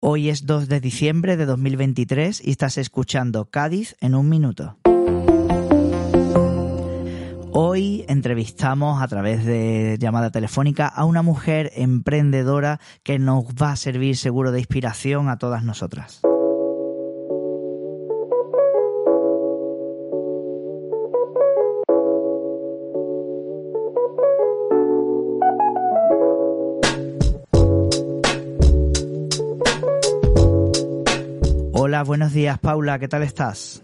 Hoy es 2 de diciembre de 2023 y estás escuchando Cádiz en un minuto. Hoy entrevistamos a través de llamada telefónica a una mujer emprendedora que nos va a servir seguro de inspiración a todas nosotras. Hola, buenos días Paula, ¿qué tal estás?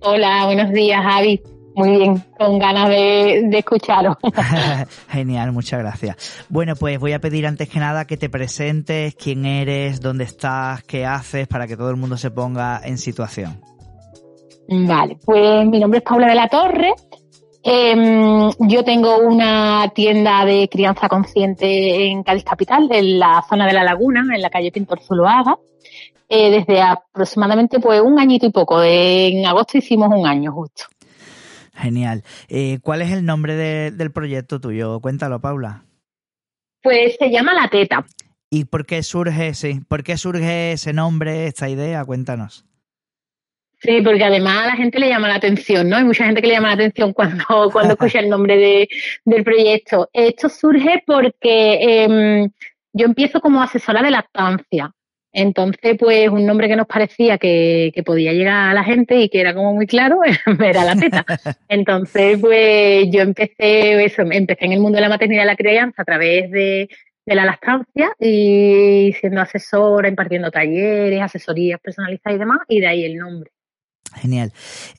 Hola, buenos días Javi. Muy bien, con ganas de, de escucharos. Genial, muchas gracias. Bueno, pues voy a pedir antes que nada que te presentes, quién eres, dónde estás, qué haces, para que todo el mundo se ponga en situación. Vale, pues mi nombre es Paula de la Torre. Em, yo tengo una tienda de crianza consciente en Cádiz Capital, en la zona de la Laguna, en la calle Pintor Zuloaga. Eh, desde aproximadamente pues un añito y poco. en agosto hicimos un año justo. Genial. Eh, ¿Cuál es el nombre del proyecto tuyo? Cuéntalo, Paula. Pues se llama La Teta. ¿Y por qué surge, sí, por qué surge ese nombre, esta idea? Cuéntanos. Sí, porque además a la gente le llama la atención, ¿no? Hay mucha gente que le llama la atención cuando, cuando escucha el nombre de, del proyecto. Esto surge porque em, yo empiezo como asesora de lactancia. Entonces, pues un nombre que nos parecía que, podía llegar a la gente y que era como muy claro era la teta. Entonces, pues yo empecé eso, empecé en el mundo de la maternidad y la crianza a través de, de la lactancia y siendo asesora, impartiendo talleres, asesorías personalizadas y demás, y de ahí el nombre. Genial.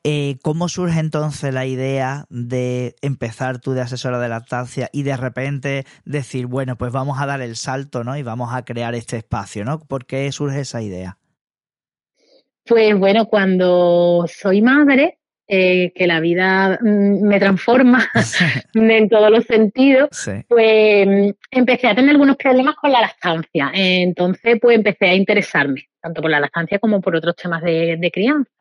Eh, ¿Cómo surge entonces la idea de empezar tú de asesora de lactancia y de repente decir, bueno, pues vamos a dar el salto, ¿no? Y vamos a crear este espacio, ¿no? ¿Por qué surge esa idea? Pues bueno, cuando soy madre, eh, que la vida mm, me transforma en todos los sentidos, pues mm, empecé a tener algunos problemas con la lactancia. Entonces, pues empecé a interesarme, tanto por la lactancia como por otros temas de crianza.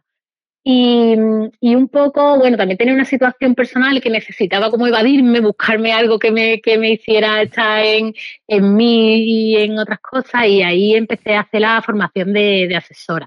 Y, y, un poco, bueno, también tenía una situación personal que necesitaba como evadirme, buscarme algo que me, que me hiciera estar en, en mí y en otras cosas, y ahí empecé a hacer la formación de, de asesora.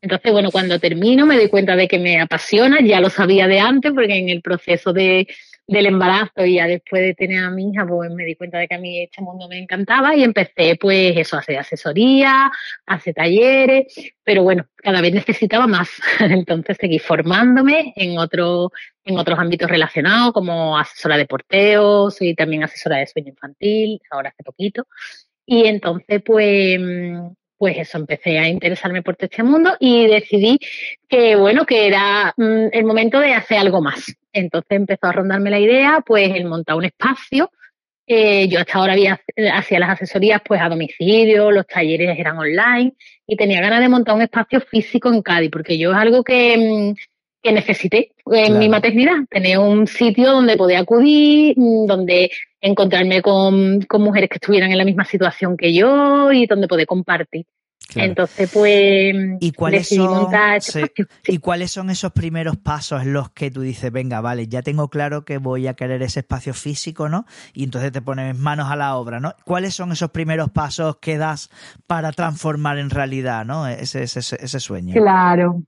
Entonces, bueno, cuando termino me doy cuenta de que me apasiona, ya lo sabía de antes, porque en el proceso de, del embarazo y ya después de tener a mi hija, pues me di cuenta de que a mí este mundo me encantaba y empecé pues eso, a hacer asesoría, a hacer talleres, pero bueno, cada vez necesitaba más. Entonces seguí formándome en, otro, en otros ámbitos relacionados como asesora de porteo, soy también asesora de sueño infantil, ahora hace poquito. Y entonces pues pues eso, empecé a interesarme por este mundo y decidí que, bueno, que era mm, el momento de hacer algo más. Entonces empezó a rondarme la idea, pues, el montar un espacio. Eh, yo hasta ahora había, hacía las asesorías, pues, a domicilio, los talleres eran online y tenía ganas de montar un espacio físico en Cádiz, porque yo es algo que, mm, que necesité en mi maternidad, tener un sitio donde poder acudir, mm, donde encontrarme con, con, mujeres que estuvieran en la misma situación que yo y donde poder compartir. Entonces, pues, ¿Y cuáles, son, este ¿Y cuáles son esos primeros pasos en los que tú dices, venga, vale, ya tengo claro que voy a querer ese espacio físico, ¿no? Y entonces te pones manos a la obra, ¿no? ¿Cuáles son esos primeros pasos que das para transformar en realidad, ¿no? Ese, ese, ese sueño. Claro,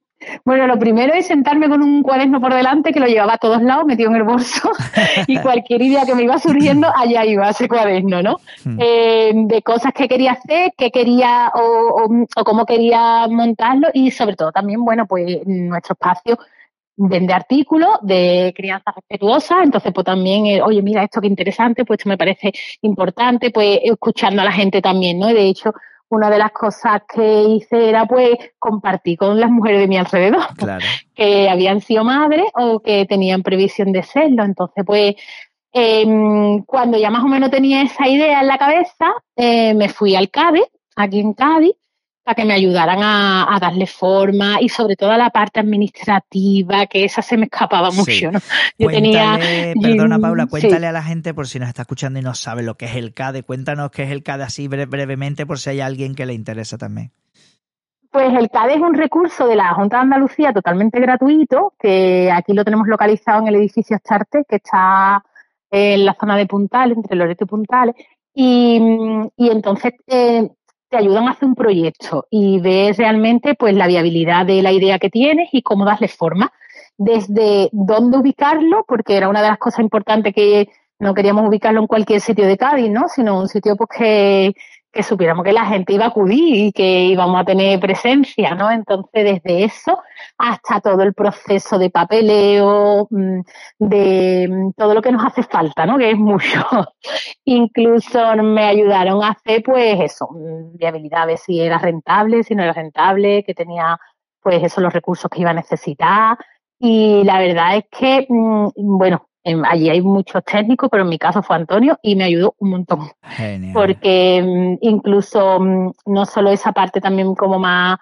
bueno, lo primero es sentarme con un cuaderno por delante que lo llevaba a todos lados, metido en el bolso, y cualquier idea que me iba surgiendo, allá iba ese cuaderno, ¿no? Hmm. Eh, de cosas que quería hacer, qué quería o, o, cómo quería montarlo, y sobre todo también, bueno, pues nuestro espacio vende artículos de crianza respetuosa, entonces pues también, eh, oye, mira, esto que interesante, pues esto me parece importante, pues escuchando a la gente también, ¿no? Y de hecho, una de las cosas que hice era pues compartir con las mujeres de mi alrededor que habían sido madres o que tenían previsión de serlo. Entonces, pues em, cuando ya más o menos tenía esa idea en la cabeza, eh, me fui al Cádiz, aquí en Cádiz, para que me ayudaran a, darle forma y sobre todo a la parte administrativa, que esa se me escapaba mucho, ¿no? Yo tenía... Perdona, Paula, cuéntale a la gente por si nos está escuchando y no sabe lo que es el CADE. Cuéntanos qué es el CADE así brevemente por si hay alguien que le interesa también. Pues el CADE es un recurso de la Junta de Andalucía totalmente gratuito, que aquí lo tenemos localizado en el edificio Charte, que está en la zona de Puntales, entre Loreto y Puntales. Y, entonces eh, te ayudan a hacer un proyecto y ves realmente pues la viabilidad de la idea que tienes y cómo darle forma. Desde dónde ubicarlo, porque era una de las cosas importantes que no queríamos ubicarlo en cualquier sitio de Cádiz, ¿no? Sino un sitio pues que, que supiéramos que la gente iba a acudir y que íbamos a tener presencia, ¿no? Entonces, desde eso hasta todo el proceso de papeleo, mm, de mm, todo lo que nos hace falta, ¿no? Que es mucho. Incluso me ayudaron a hacer, pues, eso, mm, viabilidad, a ver si era rentable, si no era rentable, que tenía, pues, eso, los recursos que iba a necesitar. Y la verdad es que, bueno, allí hay muchos técnicos, pero en mi caso fue Antonio y me ayudó un montón. Genial. Porque mm, incluso mm, no solo esa parte también como más,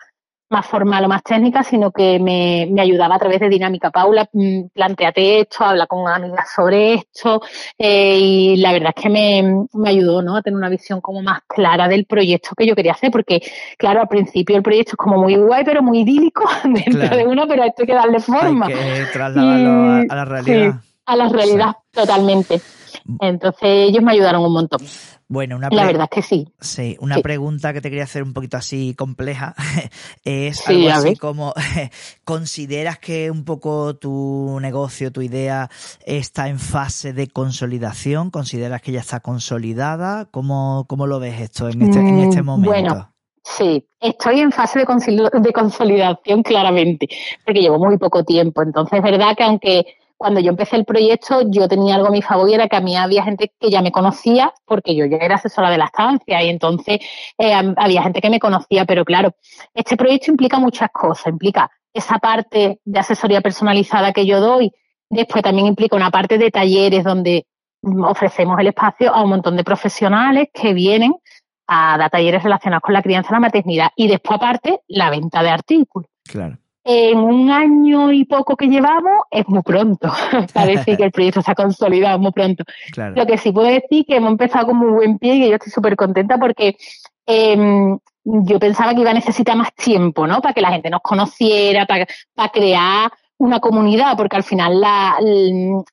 más formal o más técnica, sino que me, me ayudaba a través de dinámica. Paula, mm, planteate esto, habla con amigas sobre esto eh, y la verdad es que me, me ayudó ¿no? a tener una visión como más clara del proyecto que yo quería hacer, porque claro, al principio el proyecto es como muy guay, pero muy idílico dentro de uno, pero esto hay que darle forma. Hay que trasladarlo a, la realidad a la realidad totalmente. Entonces ellos me ayudaron un montón. Bueno, una la verdad es que sí. Sí, una pregunta que te quería hacer un poquito así compleja es algo así como ¿consideras que un poco tu negocio, tu idea está en fase de consolidación? ¿Consideras que ya está consolidada? ¿Cómo, cómo lo ves esto en este, en este mm, momento? Bueno, Sí, estoy en fase de, de consolidación claramente, porque llevo muy poco tiempo. Entonces, es verdad que aunque cuando yo empecé el proyecto, yo tenía algo a mi favor y era que a mí había gente que ya me conocía porque yo ya era asesora de la estancia y entonces eh, había gente que me conocía, pero claro, este proyecto implica muchas cosas, implica esa parte de asesoría personalizada que yo doy, después también implica una parte de talleres donde ofrecemos el espacio a un montón de profesionales que vienen a dar talleres relacionados con la crianza y la maternidad y después aparte la venta de artículos. Claro en un año y poco que llevamos es muy pronto para decir que el proyecto se ha consolidado muy pronto. Lo que sí puedo decir que hemos empezado con muy buen pie y yo estoy súper contenta porque em, yo pensaba que iba a necesitar más tiempo, ¿no? Para que la gente nos conociera, para, para crear una comunidad, porque al final la,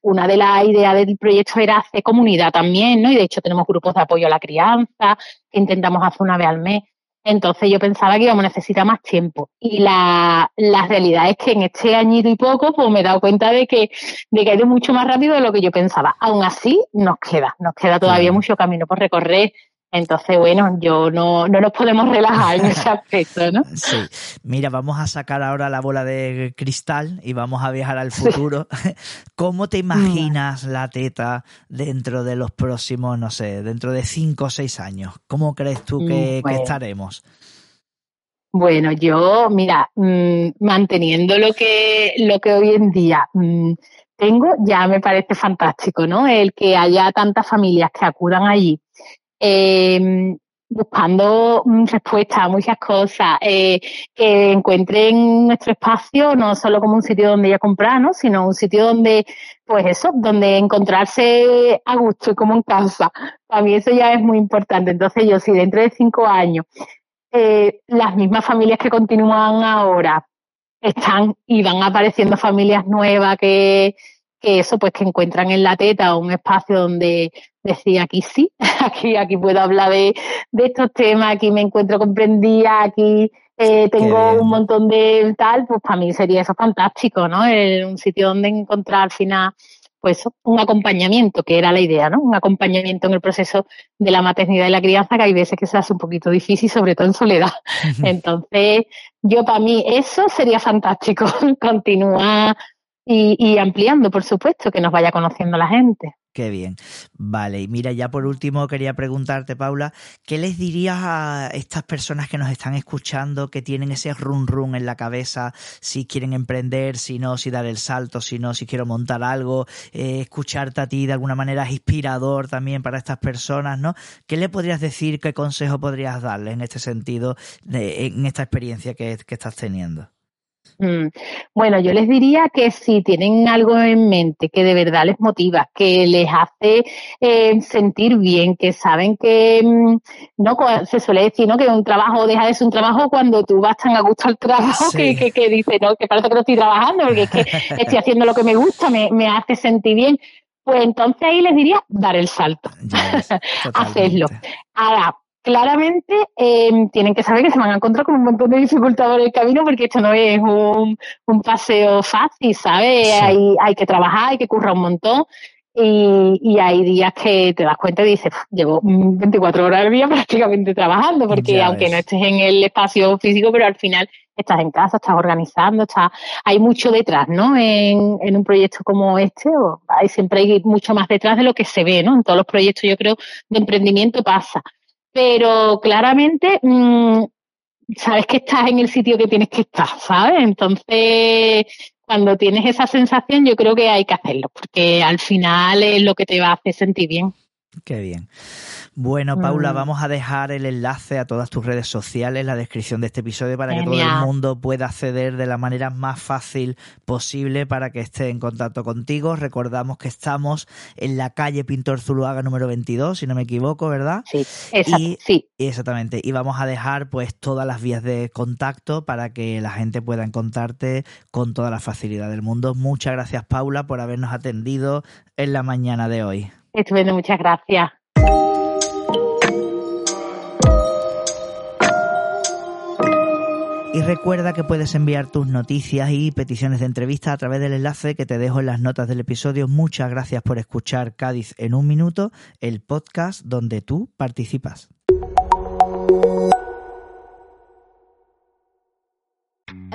una de las ideas del proyecto era hacer comunidad también, ¿no? Y de hecho tenemos grupos de apoyo a la crianza que intentamos hacer una vez al mes. Entonces yo pensaba que íbamos a necesitar más tiempo. Y la, realidad es que en este añito y poco, pues me he dado cuenta de que, de que ha ido mucho más rápido de lo que yo pensaba. Aún así, nos queda, nos queda todavía mucho camino por recorrer. Entonces, bueno, yo no, no nos podemos relajar en ese aspecto, ¿no? Sí. Mira, vamos a sacar ahora la bola de cristal y vamos a viajar al futuro. ¿Cómo te imaginas la teta dentro de los próximos, no sé, dentro de cinco o seis años? ¿Cómo crees tú que, pues estaremos? Bueno, yo, mira, mm, manteniendo lo que, lo que hoy en día mm, tengo, ya me parece fantástico, ¿no? El que haya tantas familias que acudan allí eh, buscando respuestas a muchas cosas, eh, que encuentren nuestro espacio no solo como un sitio donde ir a comprar, ¿no? sino un sitio donde, pues eso, donde encontrarse a gusto y como en casa. Para mí eso ya es muy importante. Entonces yo, si dentro de cinco años eh, las mismas familias que continúan ahora están y van apareciendo familias nuevas que, que eso, pues que encuentran en la teta un espacio donde decir aquí sí, aquí, aquí puedo hablar de, estos temas, aquí me encuentro comprendida, aquí eh, tengo un montón de tal, pues para mí sería eso fantástico, ¿no? un sitio donde encontrar al final, pues un acompañamiento, que era la idea, ¿no? Un acompañamiento en el proceso de la maternidad y la crianza, que hay veces que se hace un poquito difícil, sobre todo en soledad. Entonces, yo para mí eso sería fantástico, continuar y, ampliando, por supuesto, que nos vaya conociendo la gente. Qué bien. Vale, y mira, ya por último quería preguntarte, Paula, ¿qué les dirías a estas personas que nos están escuchando, que tienen ese run run en la cabeza, si quieren emprender, si no, si dar el salto, si no, si quiero montar algo, eh, escucharte a ti de alguna manera es inspirador también para estas personas, ¿no? ¿Qué le podrías decir, qué consejo podrías darles en este sentido, en esta experiencia que estás teniendo? Mm. Bueno, yo les diría que si tienen algo en mente que de verdad les motiva, que les hace eh, sentir bien, que saben que, mm, no se suele decir, ¿no? Que un trabajo deja de ser un trabajo cuando tú vas tan a gusto al trabajo que, que, que dice, no, que parece que no estoy trabajando, porque es que estoy haciendo lo que me gusta, me, me hace sentir bien. Pues entonces ahí les diría dar el salto, hacerlo. Ahora, claramente eh, tienen que saber que se van a encontrar con un montón de dificultades en el camino porque esto no es un, paseo fácil, ¿sabes? Hay, hay que trabajar, hay que currar un montón y, y, hay días que te das cuenta y dices, llevo 24 horas al día prácticamente trabajando porque aunque no estés en el espacio físico, pero al final estás en casa, estás organizando, estás, hay mucho detrás, ¿no? En, en un proyecto como este, hay, siempre hay mucho más detrás de lo que se ve, ¿no? En todos los proyectos yo creo de emprendimiento pasa pero claramente mm, sabes que estás en el sitio que tienes que estar, ¿sabes? Entonces, cuando tienes esa sensación, yo creo que hay que hacerlo, porque al final es lo que te va a hacer sentir bien. Qué bien. Bueno, Paula, mm. vamos a dejar el enlace a todas tus redes sociales, la descripción de este episodio, para que todo el mundo pueda acceder de la manera más fácil posible para que esté en contacto contigo. Recordamos que estamos en la calle Pintor Zuluaga número 22, si no me equivoco, ¿verdad? Sí, sí. Exactamente. Y vamos a dejar pues todas las vías de contacto para que la gente pueda encontrarte con toda la facilidad del mundo. Muchas gracias, Paula, por habernos atendido en la mañana de hoy. Estupendo, muchas gracias. Y recuerda que puedes enviar tus noticias y peticiones de entrevista a través del enlace que te dejo en las notas del episodio. Muchas gracias por escuchar Cádiz en un minuto, el podcast donde tú participas.